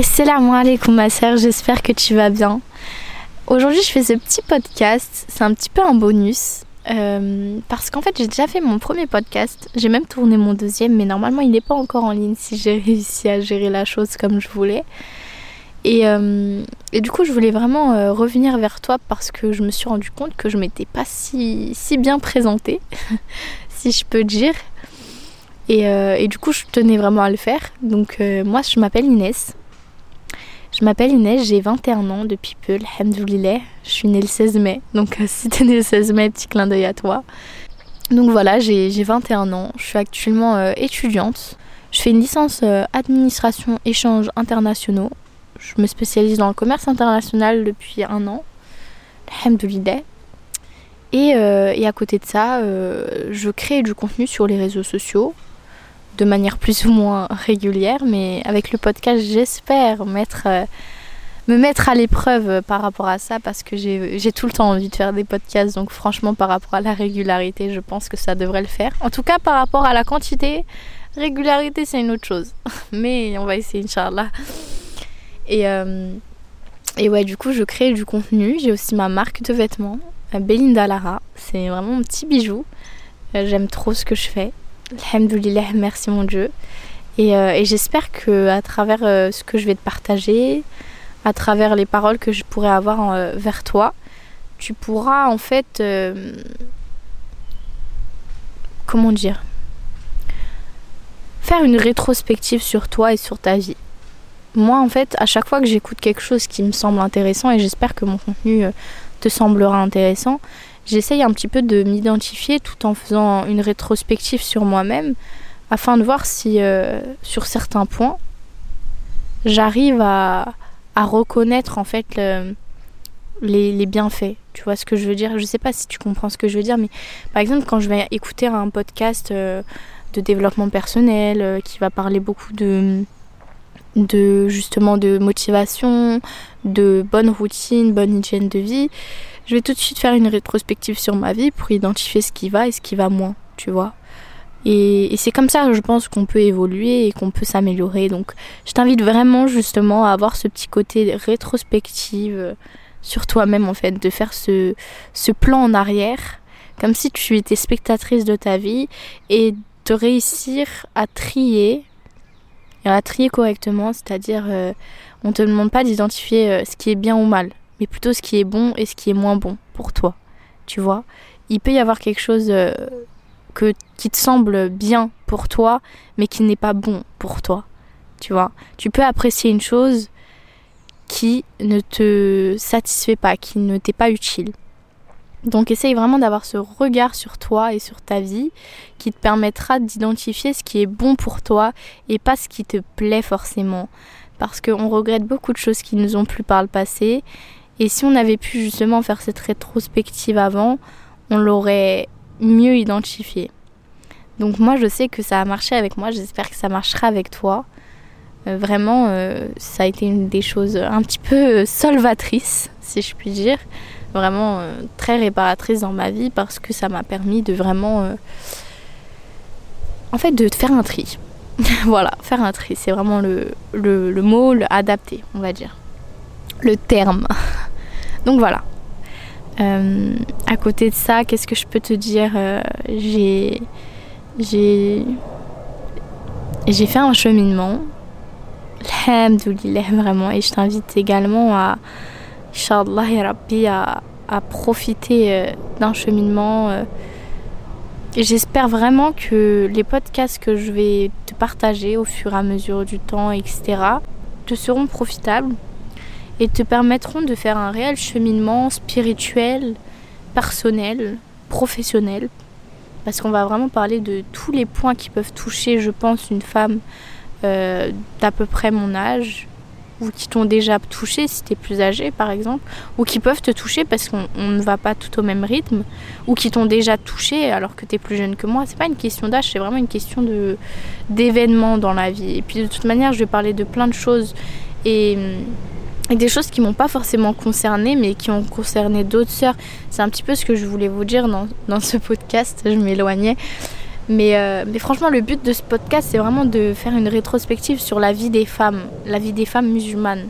Assalamu alaikum ma sœur, j'espère que tu vas bien. Aujourd'hui je fais ce petit podcast, c'est un petit peu un bonus. euh, parce qu'en fait j'ai déjà fait mon premier podcast, j'ai même tourné mon deuxième mais normalement il n'est pas encore en ligne si j'ai réussi à gérer la chose comme je voulais. Et, euh, du coup je voulais vraiment euh, revenir vers toi parce que je me suis rendu compte que je m'étais pas si, bien présentée, si je peux dire. Et, du coup je tenais vraiment à le faire. Donc moi je m'appelle Inès. Je m'appelle Inès, j'ai 21 ans depuis peu, alhamdoulilah. Je suis née le 16 mai, donc euh, si t'es née le 16 mai, petit clin d'œil à toi. Donc voilà, j'ai j'ai 21 ans, je suis actuellement euh, étudiante. Je fais une licence euh, administration échanges internationaux. Je me spécialise dans le commerce international depuis un an, alhamdoulilah. Et, et à côté de ça, je crée du contenu sur les réseaux sociaux de manière plus ou moins régulière, mais avec le podcast, j'espère euh, me mettre à l'épreuve par rapport à ça parce que j'ai tout le temps envie de faire des podcasts. Donc, franchement, par rapport à la régularité, je pense que ça devrait le faire. En tout cas, par rapport à la quantité, régularité, c'est une autre chose. Mais on va essayer, Inch'Allah. Et, euh, et ouais, du coup, je crée du contenu. J'ai aussi ma marque de vêtements, euh, Belinda Lara. C'est vraiment mon petit bijou. Euh, J'aime trop ce que je fais. Alhamdoulilah, merci mon Dieu. Et, euh, j'espère que à travers euh, ce que je vais te partager, à travers les paroles que je pourrais avoir euh, vers toi, tu pourras en fait, comment dire, faire une rétrospective sur toi et sur ta vie. Moi, en fait, à chaque fois que j'écoute quelque chose qui me semble intéressant, et j'espère que mon contenu te semblera intéressant, j'essaye un petit peu de m'identifier tout en faisant une rétrospective sur moi-même afin de voir si euh, sur certains points j'arrive à, à reconnaître en fait le- les, les bienfaits. Tu vois ce que je veux dire? Je sais pas si tu comprends ce que je veux dire, mais par exemple quand je vais écouter un podcast euh, de développement personnel euh, qui va parler beaucoup de de justement de motivation, de bonne routine, bonne hygiène de vie, je vais tout de suite faire une rétrospective sur ma vie pour identifier ce qui va et ce qui va moins, tu vois. Et, et c'est comme ça, je pense, qu'on peut évoluer et qu'on peut s'améliorer. Donc, je t'invite vraiment justement à avoir ce petit côté rétrospective sur toi-même, en fait, de faire ce, ce plan en arrière, comme si tu étais spectatrice de ta vie et de réussir à trier, et à trier correctement, c'est-à-dire, euh, on te demande pas d'identifier euh, ce qui est bien ou mal, mais plutôt ce qui est bon et ce qui est moins bon pour toi, tu vois. Il peut y avoir quelque chose euh, que, qui te semble bien pour toi, mais qui n'est pas bon pour toi, tu vois. Tu peux apprécier une chose qui ne te satisfait pas, qui ne t'est pas utile. Donc essaye vraiment d'avoir ce regard sur toi et sur ta vie qui te permettra d'identifier ce qui est bon pour toi et pas ce qui te plaît forcément. Parce qu'on regrette beaucoup de choses qui nous ont plu par le passé. Et si on avait pu justement faire cette rétrospective avant, on l'aurait mieux identifié. Donc moi je sais que ça a marché avec moi, j'espère que ça marchera avec toi. Euh, vraiment, euh, ça a été une des choses un petit peu solvatrices, si je puis dire. Vraiment euh, très réparatrice dans ma vie parce que ça m'a permis de vraiment... euh, en fait, de faire un tri. voilà, faire un tri, c'est vraiment le, le, mot, le adapté, on va dire. Le terme. Donc voilà. Euh, à côté de ça, qu'est-ce que je peux te dire J'ai... J'ai... J'ai fait un cheminement. Alhamdoulilah, vraiment. Et je t'invite également à... Inch'Allah ya Rabbi, à, à profiter euh, d'un cheminement. euh. Et J'espère vraiment que les podcasts que je vais te partager au fur et à mesure du temps, etc., te seront profitables et te permettront de faire un réel cheminement spirituel, personnel, professionnel. Parce qu'on va vraiment parler de tous les points qui peuvent toucher, je pense, une femme euh, d'à peu près mon âge, ou qui t'ont déjà touché si t'es plus âgé par exemple, ou qui peuvent te toucher parce qu'on on ne va pas tout au même rythme, ou qui t'ont déjà touché alors que t'es plus jeune que moi. C'est pas une question d'âge, c'est vraiment une question de d'événements dans la vie. Et puis de toute manière, je vais parler de plein de choses et, et des choses qui m'ont pas forcément concernée, mais qui ont concerné d'autres sœurs. C'est un petit peu ce que je voulais vous dire dans, dans ce podcast. Je m'éloignais. Mais, euh, mais franchement, le but de ce podcast, c'est vraiment de faire une rétrospective sur la vie des femmes, la vie des femmes musulmanes.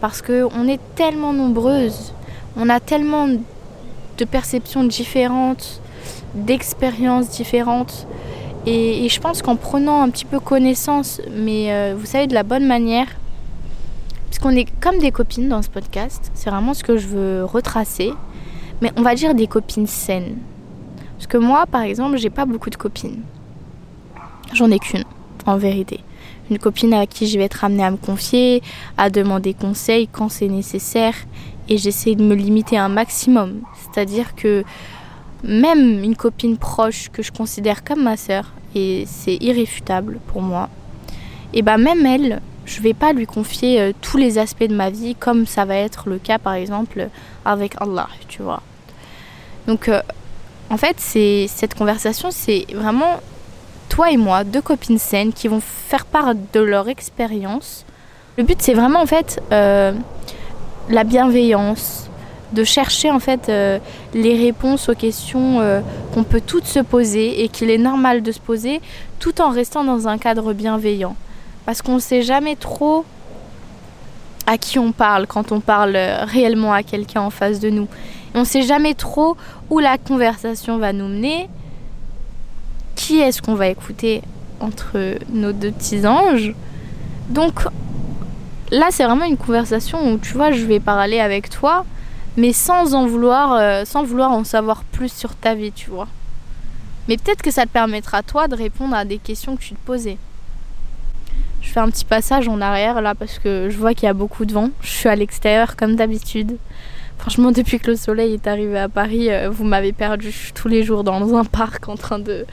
Parce qu'on est tellement nombreuses, on a tellement de perceptions différentes, d'expériences différentes. Et, je pense qu'en prenant un petit peu connaissance, mais euh, vous savez, de la bonne manière, puisqu'on est comme des copines dans ce podcast, c'est vraiment ce que je veux retracer, mais on va dire des copines saines. Parce que moi, par exemple, j'ai pas beaucoup de copines. J'en ai qu'une, en vérité. Une copine à qui je vais être amenée à me confier, à demander conseil quand c'est nécessaire. Et j'essaie de me limiter un maximum. C'est-à-dire que même une copine proche que je considère comme ma sœur, et c'est irréfutable pour moi, et bah même elle, je vais pas lui confier euh, tous les aspects de ma vie comme ça va être le cas par exemple avec Allah, tu vois. Donc euh, en fait, c'est cette conversation, c'est vraiment toi et moi, deux copines saines qui vont faire part de leur expérience. Le but, c'est vraiment en fait euh, la bienveillance, de chercher en fait euh, les réponses aux questions euh, qu'on peut toutes se poser et qu'il est normal de se poser, tout en restant dans un cadre bienveillant. Parce qu'on ne sait jamais trop à qui on parle quand on parle réellement à quelqu'un en face de nous. On ne sait jamais trop où la conversation va nous mener. Qui est-ce qu'on va écouter entre nos deux petits anges? Donc là, c'est vraiment une conversation où tu vois, je vais parler avec toi, mais sans en vouloir, euh, sans vouloir en savoir plus sur ta vie, tu vois. Mais peut-être que ça te permettra toi de répondre à des questions que tu te posais. Je fais un petit passage en arrière là parce que je vois qu'il y a beaucoup de vent. Je suis à l'extérieur comme d'habitude. Franchement, depuis que le soleil est arrivé à Paris, euh, vous m'avez perdu tous les jours dans un parc en train de,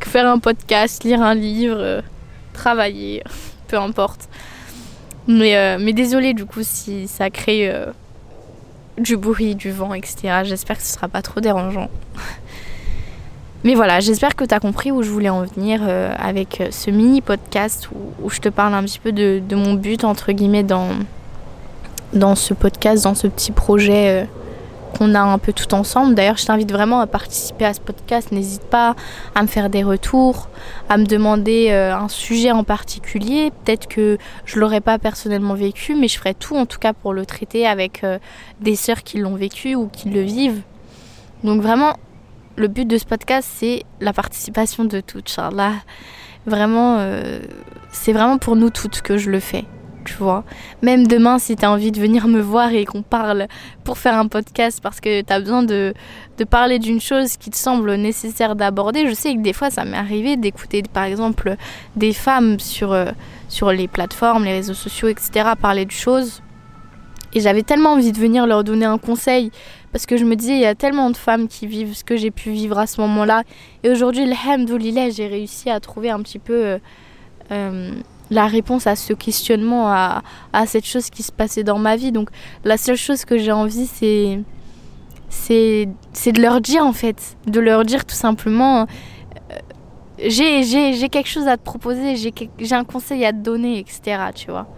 faire un podcast, lire un livre, euh, travailler, peu importe. Mais, euh, désolé du coup si ça crée du bruit, du vent, etc. J'espère que ce sera pas trop dérangeant. Mais voilà, j'espère que tu as compris où je voulais en venir avec ce mini podcast où, je te parle un petit peu de, mon but, entre guillemets, dans, dans ce podcast, dans ce petit projet euh, qu'on a un peu tout ensemble. D'ailleurs, je t'invite vraiment à participer à ce podcast. N'hésite pas à me faire des retours, à me demander euh, un sujet en particulier. Peut-être que je l'aurais pas personnellement vécu, mais je ferai tout en tout cas pour le traiter avec euh, des sœurs qui l'ont vécu ou qui le vivent. Donc vraiment, le but de ce podcast, c'est la participation de toutes, Charles. vraiment, c'est vraiment pour nous toutes que je le fais tu vois. Même demain, si tu as envie de venir me voir et qu'on parle pour faire un podcast parce que tu as besoin de, de parler d'une chose qui te semble nécessaire d'aborder, je sais que des fois, ça m'est arrivé d'écouter, par exemple, des femmes sur, euh, sur les plateformes, les réseaux sociaux, etc., parler de choses. Et j'avais tellement envie de venir leur donner un conseil parce que je me disais, il y a tellement de femmes qui vivent ce que j'ai pu vivre à ce moment-là. Et aujourd'hui, alhamdoulilah, j'ai réussi à trouver un petit peu... Euh, euh, la réponse à ce questionnement, à, cette chose qui se passait dans ma vie. Donc la seule chose que j'ai envie, c'est, c'est, de leur dire en fait, de leur dire tout simplement, euh, j'ai quelque chose à te proposer, j'ai, j'ai un conseil à te donner, etc. Tu vois.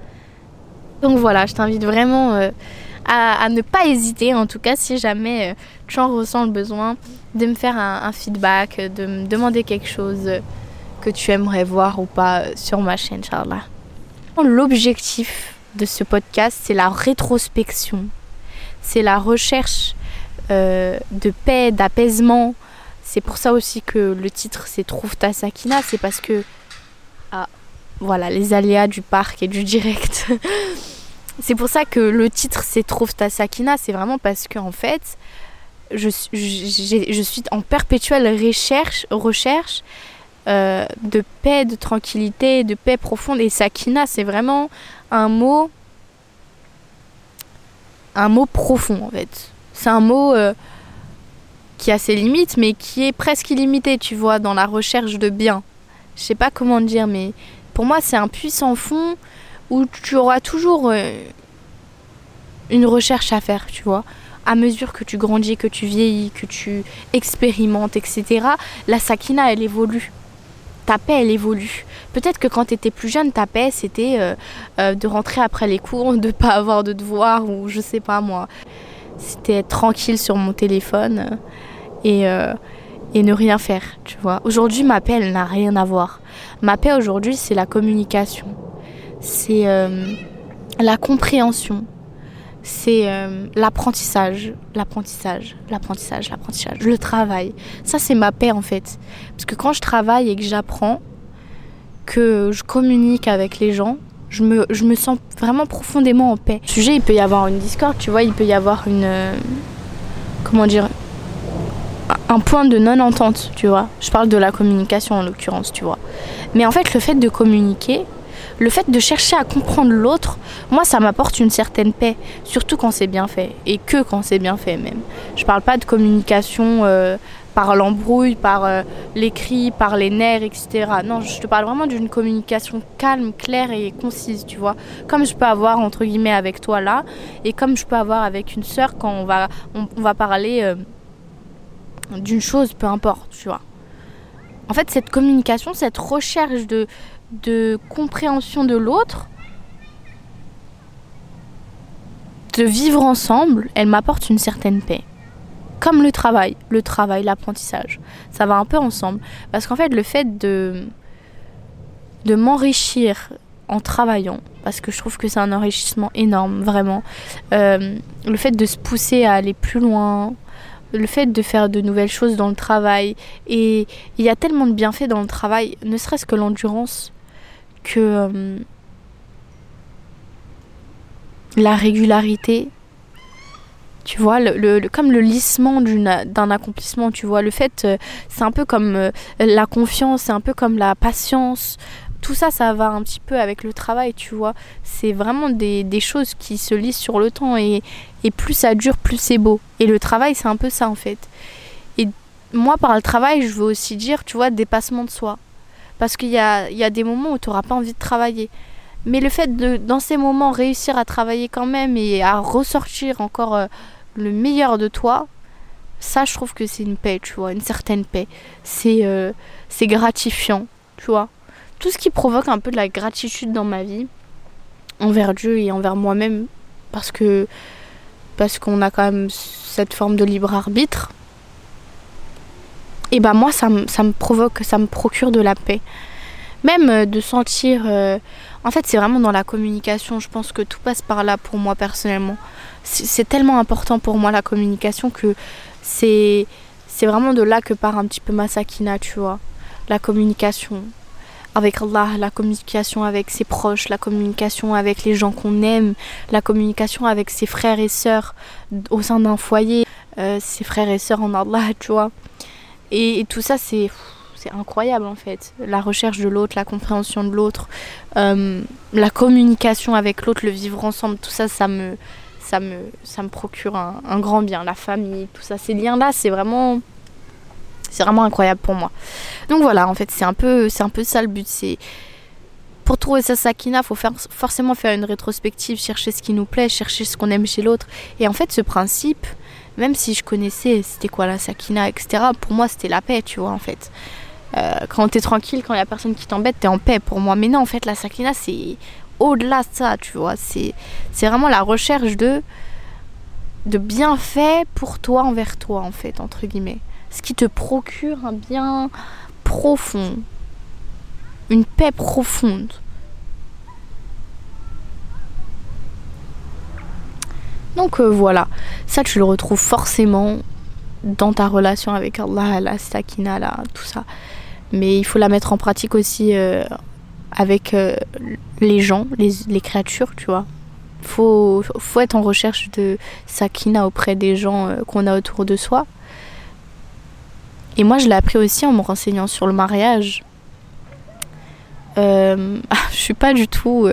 Donc voilà, je t'invite vraiment euh, à, ne pas hésiter, en tout cas si jamais euh, tu en ressens le besoin, de me faire un, feedback, de me demander quelque chose que tu aimerais voir ou pas sur ma chaîne, Inch'Allah. L'objectif de ce podcast, c'est la rétrospection, c'est la recherche euh, de paix, d'apaisement. C'est pour ça aussi que le titre c'est Trouve ta Sakina, c'est parce que ah, voilà les aléas du parc et du direct. c'est pour ça que le titre c'est Trouve ta Sakina, c'est vraiment parce que en fait je, suis en perpétuelle recherche, recherche euh, de paix, de tranquillité, de paix profonde. Et sakina, c'est vraiment un mot, un mot profond en fait. C'est un mot euh, qui a ses limites, mais qui est presque illimité, tu vois, dans la recherche de bien. Je sais pas comment dire, mais pour moi, c'est un puissant fond où tu auras toujours euh, une recherche à faire, tu vois à mesure que tu grandis, que tu vieillis, que tu expérimentes, etc., la sakina, elle évolue ta paix, elle évolue. Peut-être que quand tu étais plus jeune, ta paix, c'était euh, euh, de rentrer après les cours, de pas avoir de devoirs ou je sais pas moi. C'était être tranquille sur mon téléphone. Et, et ne rien faire, tu vois. Aujourd'hui, ma paix, elle n'a rien à voir. Ma paix aujourd'hui, c'est la communication, c'est euh, la compréhension, c'est euh, l'apprentissage, l'apprentissage, l'apprentissage, l'apprentissage, le travail. Ça, c'est ma paix en fait. Parce que quand je travaille et que j'apprends, que je communique avec les gens, je me, je me sens vraiment profondément en paix. Le sujet, il peut y avoir une discorde, tu vois, il peut y avoir une. Euh, comment dire un point de non-entente, tu vois. Je parle de la communication en l'occurrence, tu vois. Mais en fait, le fait de communiquer, le fait de chercher à comprendre l'autre, moi, ça m'apporte une certaine paix, surtout quand c'est bien fait, et que quand c'est bien fait même. Je parle pas de communication euh, par l'embrouille, par euh, l'écrit, par les nerfs, etc. Non, je te parle vraiment d'une communication calme, claire et concise, tu vois. Comme je peux avoir, entre guillemets, avec toi là, et comme je peux avoir avec une sœur quand on va, on, va parler euh, d'une chose, peu importe, tu vois. En fait, cette communication, cette recherche de, de compréhension de l'autre, de vivre ensemble, elle m'apporte une certaine paix. Comme le travail, le travail, l'apprentissage. Ça va un peu ensemble. Parce qu'en fait, le fait de, de m'enrichir en travaillant, parce que je trouve que c'est un enrichissement énorme, vraiment. Euh, le fait de se pousser à aller plus loin, le fait de faire de nouvelles choses dans le travail. Et il y a tellement de bienfaits dans le travail, ne serait-ce que l'endurance, que euh, la régularité, tu vois, le, comme le lissement d'un accomplissement, tu vois, le fait, euh, c'est un peu comme euh, la confiance, c'est un peu comme la patience. Tout ça, ça va un petit peu avec le travail, tu vois. C'est vraiment des, des, choses qui se lissent sur le temps et, et plus ça dure, plus c'est beau. Et le travail, c'est un peu ça en fait. Et moi, par le travail, je veux aussi dire, tu vois, dépassement de soi. Parce qu'il y a, y a des moments où tu n'auras pas envie de travailler. Mais le fait de, dans ces moments, réussir à travailler quand même et à ressortir encore euh, le meilleur de toi, ça, je trouve que c'est une paix, tu vois, une certaine paix. C'est euh, c'est gratifiant, tu vois. Tout ce qui provoque un peu de la gratitude dans ma vie, envers Dieu et envers moi-même, parce que parce qu'on a quand même cette forme de libre arbitre, et ben moi ça, ça, me provoque, ça me procure de la paix. Même euh, de sentir... Euh, en fait c'est vraiment dans la communication, je pense que tout passe par là pour moi personnellement. C'est tellement important pour moi la communication que c'est vraiment de là que part un petit peu ma sakina, tu vois. La communication avec Allah, la communication avec ses proches, la communication avec les gens qu'on aime, la communication avec ses frères et sœurs au sein d'un foyer, euh, ses frères et sœurs en Allah, tu vois. Et, tout ça, c'est incroyable en fait. La recherche de l'autre, la compréhension de l'autre, euh, la communication avec l'autre, le vivre ensemble, tout ça, ça me, ça me, ça me procure un, grand bien. La famille, tout ça, ces liens-là, c'est vraiment, c'est vraiment incroyable pour moi. Donc voilà, en fait, c'est un peu, c'est un peu ça le but. C'est pour trouver sa sakina, faut faire, forcément faire une rétrospective, chercher ce qui nous plaît, chercher ce qu'on aime chez l'autre. Et en fait, ce principe, même si je connaissais c'était quoi la sakina, etc., pour moi c'était la paix, tu vois, en fait. Euh, quand t'es tranquille, quand il y a personne qui t'embête, t'es en paix pour moi. Mais non, en fait, la sakina, c'est au-delà de ça, tu vois. C'est, c'est vraiment la recherche de, de bienfaits pour toi envers toi, en fait, entre guillemets. Ce qui te procure un bien profond, une paix profonde. Donc euh, voilà, ça tu le retrouves forcément dans ta relation avec Allah, la stakina, là, tout ça. Mais il faut la mettre en pratique aussi euh, avec euh, les gens, les, créatures, tu vois. Faut, faut être en recherche de sakina auprès des gens qu'on a autour de soi. Et moi, je l'ai appris aussi en me renseignant sur le mariage. je suis pas du tout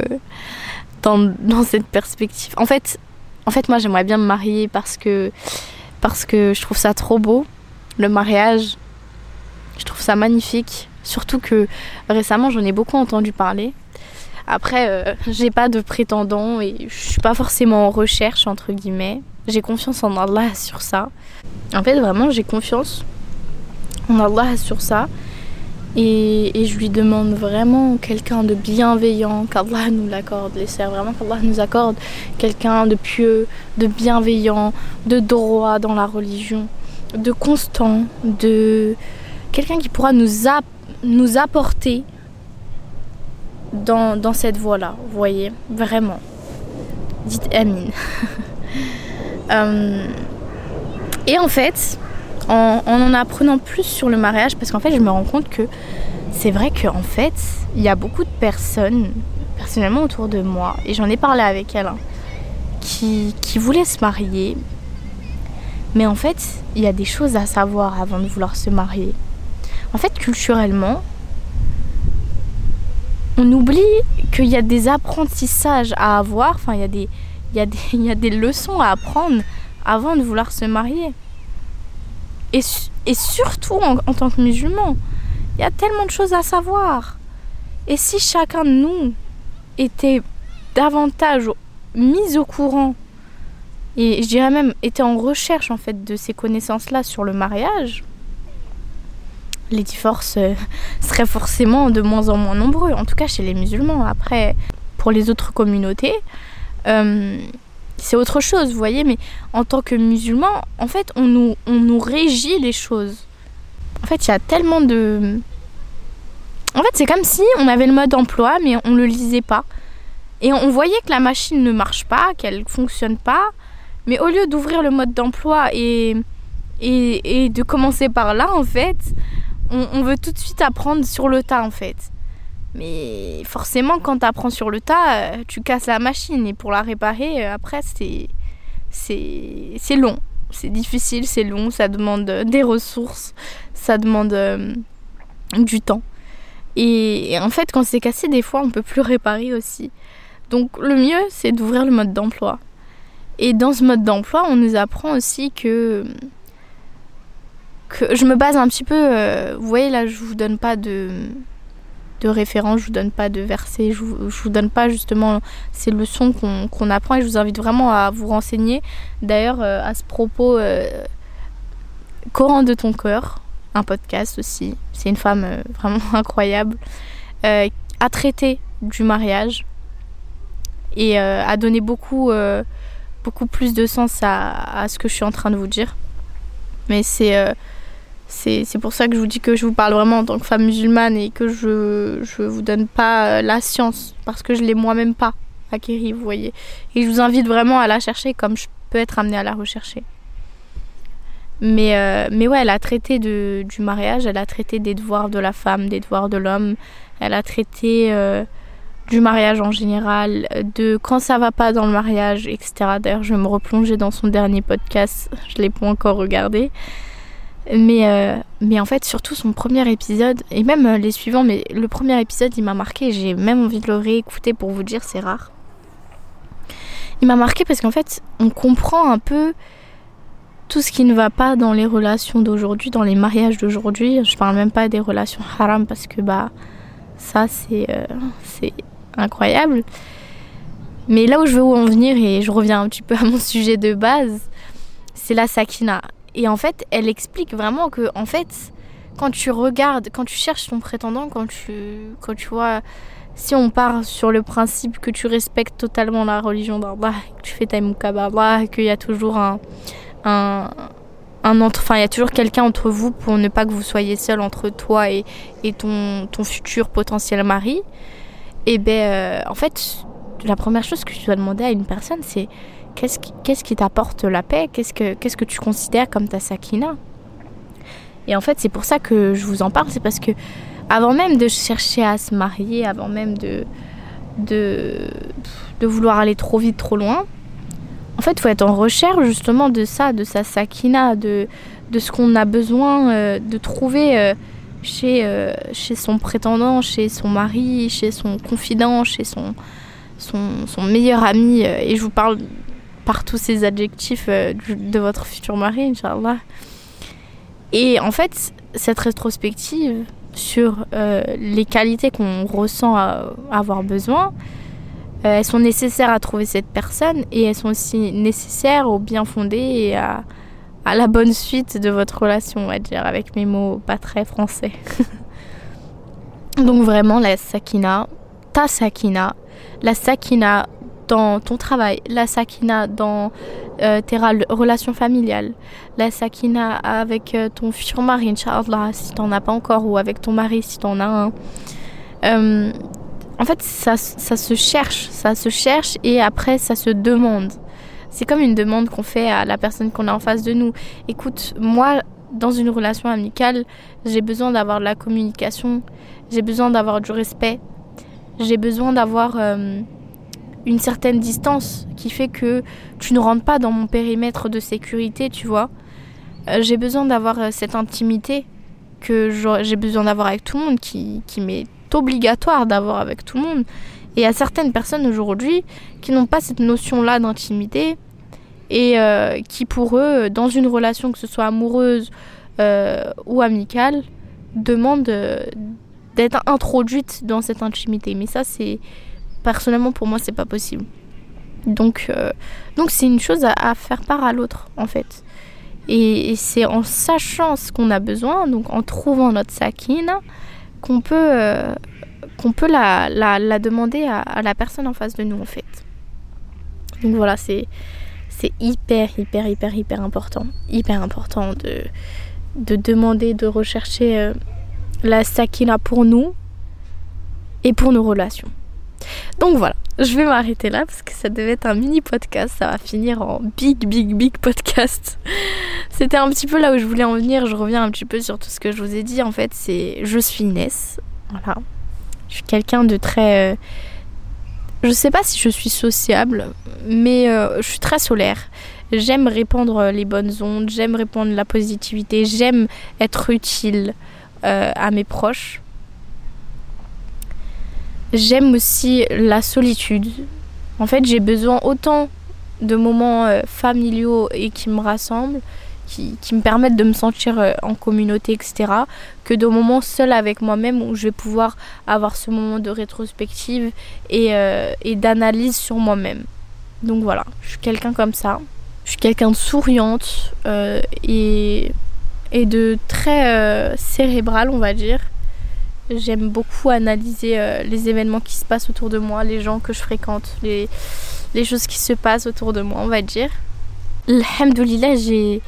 dans, dans cette perspective. En fait, en fait, moi, j'aimerais bien me marier parce que, parce que je trouve ça trop beau, le mariage. Je trouve ça magnifique. Surtout que récemment, j'en ai beaucoup entendu parler. Après, euh, j'ai pas de prétendant et je suis pas forcément en recherche, entre guillemets. J'ai confiance en Allah sur ça. En fait, vraiment, j'ai confiance en Allah sur ça. Et, je lui demande vraiment quelqu'un de bienveillant, qu'Allah nous l'accorde, les sœurs, vraiment qu'Allah nous accorde quelqu'un de pieux, de bienveillant, de droit dans la religion. de constant, de quelqu'un qui pourra nous, nous apporter dans, dans cette voie-là, vous voyez, vraiment. Dites Amine. Euh, et en fait, en, en, apprenant plus sur le mariage, parce qu'en fait, je me rends compte que c'est vrai qu'en fait, il y a beaucoup de personnes, personnellement autour de moi, et j'en ai parlé avec elle, qui, qui voulaient se marier. Mais en fait, il y a des choses à savoir avant de vouloir se marier. En fait, culturellement, on oublie qu'il y a des apprentissages à avoir, enfin, il y, il, y a des, il y a des leçons à apprendre avant de vouloir se marier. Et, surtout en, en tant que musulman, il y a tellement de choses à savoir. Et si chacun de nous était davantage mis au courant et je dirais même était en recherche en fait de ces connaissances-là sur le mariage, les divorces euh, seraient forcément de moins en moins nombreux, en tout cas chez les musulmans. Après, pour les autres communautés, euh, c'est autre chose, vous voyez, mais en tant que musulmans, en fait, on nous, on nous régit les choses. En fait, il y a tellement de... En fait, c'est comme si on avait le mode emploi, mais on le lisait pas. Et on voyait que la machine ne marche pas, qu'elle ne fonctionne pas. Mais au lieu d'ouvrir le mode d'emploi et, et, et, de commencer par là, en fait, on, veut tout de suite apprendre sur le tas en fait. Mais forcément, quand tu apprends sur le tas, euh, tu casses la machine et pour la réparer, euh, après, c'est, c'est, long. C'est difficile, c'est long, ça demande des ressources, ça demande euh, du temps. Et, en fait, quand c'est cassé, des fois, on peut plus réparer aussi. Donc, le mieux, c'est d'ouvrir le mode d'emploi. Et dans ce mode d'emploi, on nous apprend aussi que je me base un petit peu. Euh, vous voyez, là, je vous donne pas de, de référence, je vous donne pas de versets, je vous, vous donne pas justement ces leçons qu'on apprend et je vous invite vraiment à vous renseigner. D'ailleurs, euh, à ce propos, euh, Coran de ton cœur, un podcast aussi. C'est une femme vraiment incroyable. a traité du mariage et a donné beaucoup, beaucoup plus de sens à, à, ce que je suis en train de vous dire. Mais c'est c'est pour ça que je vous dis que je vous parle vraiment en tant que femme musulmane et que je ne vous donne pas euh, la science parce que je l'ai moi-même pas acquérie, vous voyez. Et je vous invite vraiment à la chercher comme je peux être amenée à la rechercher. Mais, euh, mais ouais, elle a traité de, du mariage, elle a traité des devoirs de la femme, des devoirs de l'homme, elle a traité euh, du mariage en général, de quand ça va pas dans le mariage, etc. D'ailleurs, je vais me replonger dans son dernier podcast, je l'ai pas encore regardé. Mais, euh, mais en fait, surtout son premier épisode, et même euh, les suivants, mais le premier épisode, il m'a marqué. J'ai même envie de le réécouter pour vous dire, c'est rare. Il m'a marqué parce qu'en fait, on comprend un peu tout ce qui ne va pas dans les relations d'aujourd'hui, dans les mariages d'aujourd'hui. Je parle même pas des relations haram parce que bah ça c'est euh, incroyable. Mais là où je veux en venir et je reviens un petit peu à mon sujet de base, c'est la sakina. Et en fait, elle explique vraiment que, en fait, quand tu regardes, quand tu cherches ton prétendant, quand tu, quand tu vois, si on part sur le principe que tu respectes totalement la religion d'Allah, que tu fais ta qu'il y a toujours un, un, un enfin, il y a toujours quelqu'un entre vous pour ne pas que vous soyez seul entre toi et, et ton, ton futur potentiel mari, et eh ben, euh, en fait, la première chose que tu dois demander à une personne, c'est qu'est-ce qui, t'apporte la paix? Qu'est-ce que, tu considères comme ta sakina? Et en fait, c'est pour ça que je vous en parle, c'est parce que avant même de chercher à se marier, avant même de, vouloir aller trop vite, trop loin, en fait, il faut être en recherche justement de ça, de sa sakina, de, ce qu'on a besoin euh, de trouver euh, chez, euh, chez son prétendant, chez son mari, chez son confident, chez son meilleur ami. et je vous parle par tous ces adjectifs euh, de votre futur mari, Inch'Allah. Et en fait, cette rétrospective sur euh, les qualités qu'on ressent avoir besoin, euh, elles sont nécessaires à trouver cette personne et elles sont aussi nécessaires au bien fondé et à, à la bonne suite de votre relation, on va dire, avec mes mots pas très français. Donc vraiment, la sakina, ta sakina, la sakina dans ton travail, la sakina dans euh, tes relations familiales, la sakina avec euh, ton futur mari, Inch'Allah, si t'en as pas encore, ou avec ton mari si t'en as un. Euh, en fait, ça, ça se cherche, ça se cherche et après ça se demande. C'est comme une demande qu'on fait à la personne qu'on a en face de nous. Écoute, moi, dans une relation amicale, j'ai besoin d'avoir de la communication, j'ai besoin d'avoir du respect, j'ai besoin d'avoir une certaine distance qui fait que tu ne rentres pas dans mon périmètre de sécurité, tu vois. Euh, j'ai besoin d'avoir euh, cette intimité que j'ai besoin d'avoir avec tout le monde, qui, qui m'est obligatoire d'avoir avec tout le monde. Et il y a certaines personnes aujourd'hui qui n'ont pas cette notion-là d'intimité et euh, qui pour eux, dans une relation, que ce soit amoureuse ou amicale, demandent d'être introduite dans cette intimité. Mais ça, c'est personnellement pour moi c'est pas possible. Donc euh, donc c'est une chose à, faire part à l'autre en fait. Et, c'est en sachant ce qu'on a besoin, donc en trouvant notre sakina, qu'on peut, euh, qu'on peut la, la, demander à, la personne en face de nous en fait. Donc voilà, c'est, c'est hyper, hyper, hyper, hyper important. Hyper important de, de demander, de rechercher euh, la sakina pour nous et pour nos relations. Donc voilà, je vais m'arrêter là parce que ça devait être un mini podcast. Ça va finir en big, big, big podcast. C'était un petit peu là où je voulais en venir. Je reviens un petit peu sur tout ce que je vous ai dit. En fait, c'est je suis Inès. Voilà. Je suis quelqu'un de très. Euh, je sais pas si je suis sociable, mais euh, je suis très solaire. J'aime répandre les bonnes ondes, j'aime répandre la positivité, j'aime être utile euh, à mes proches. J'aime aussi la solitude. En fait, j'ai besoin autant de moments euh, familiaux et qui me rassemblent, qui, me permettent de me sentir euh, en communauté, etc., que de moments seuls avec moi-même où je vais pouvoir avoir ce moment de rétrospective et, euh, d'analyse sur moi-même. Donc voilà, je suis quelqu'un comme ça. Je suis quelqu'un de souriante et, et de très cérébral, on va dire. J'aime beaucoup analyser euh, les événements qui se passent autour de moi, les gens que je fréquente, les, choses qui se passent autour de moi, on va dire. Alhamdoulilah, j'ai,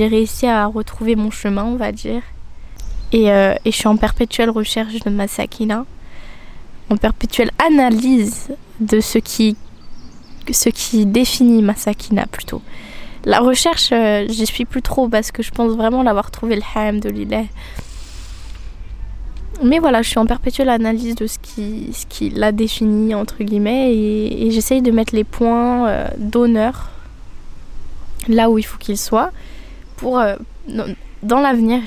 réussi à retrouver mon chemin, on va dire. Et, euh, et je suis en perpétuelle recherche de ma sakina, en perpétuelle analyse de ce qui, ce qui définit ma sakina plutôt. La recherche, euh, j'y suis plus trop parce que je pense vraiment l'avoir trouvé le ham de l'île. Mais voilà, je suis en perpétuelle analyse de ce qui, ce qui l'a défini, entre guillemets, et, j'essaye de mettre les points euh, d'honneur là où il faut qu'ils soient pour, euh, dans l'avenir,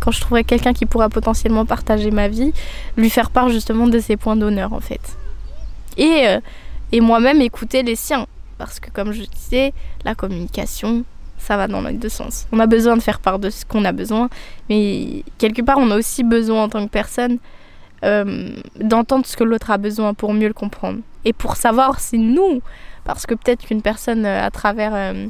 quand je trouverai quelqu'un qui pourra potentiellement partager ma vie, lui faire part justement de ces points d'honneur en fait. Et, et moi-même écouter les siens. Parce que comme je disais, la communication, ça va dans les deux sens. On a besoin de faire part de ce qu'on a besoin, mais quelque part, on a aussi besoin en tant que personne euh, d'entendre ce que l'autre a besoin pour mieux le comprendre. Et pour savoir si nous, parce que peut-être qu'une personne, euh, à travers euh,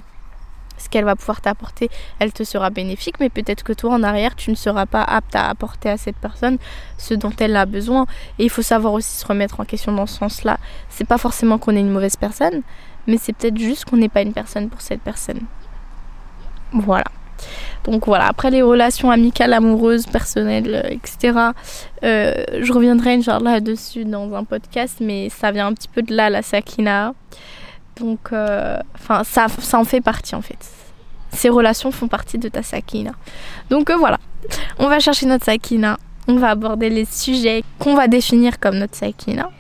ce qu'elle va pouvoir t'apporter, elle te sera bénéfique, mais peut-être que toi, en arrière, tu ne seras pas apte à apporter à cette personne ce dont elle a besoin. Et il faut savoir aussi se remettre en question dans ce sens-là. C'est pas forcément qu'on est une mauvaise personne, mais c'est peut-être juste qu'on n'est pas une personne pour cette personne. Voilà. Donc voilà, après les relations amicales, amoureuses, personnelles, euh, etc., euh, je reviendrai Inch'Allah dessus dans un podcast, mais ça vient un petit peu de là, la sakina. Donc, euh, enfin, ça, ça en fait partie en fait. Ces relations font partie de ta sakina. Donc voilà, on va chercher notre sakina, on va aborder les sujets qu'on va définir comme notre sakina.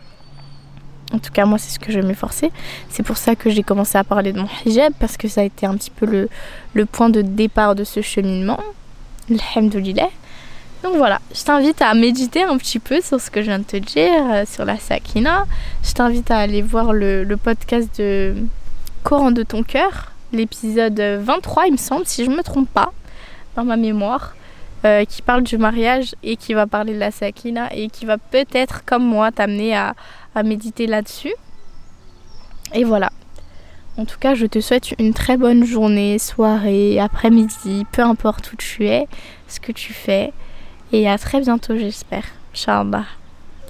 En tout cas, moi, c'est ce que je m'efforcer. C'est pour ça que j'ai commencé à parler de mon hijab, parce que ça a été un petit peu le, le point de départ de ce cheminement. Alhamdoulilah. Donc voilà, je t'invite à méditer un petit peu sur ce que je viens de te dire, euh, sur la sakina. Je t'invite à aller voir le, le podcast de Coran de ton cœur, l'épisode 23, il me semble, si je ne me trompe pas, dans ma mémoire. Euh, qui parle du mariage et qui va parler de la sakina et qui va peut-être, comme moi, t'amener à, méditer là-dessus. Et voilà. En tout cas, je te souhaite une très bonne journée, soirée, après-midi, peu importe où tu es, ce que tu fais. Et à très bientôt, j'espère. Inch'Allah.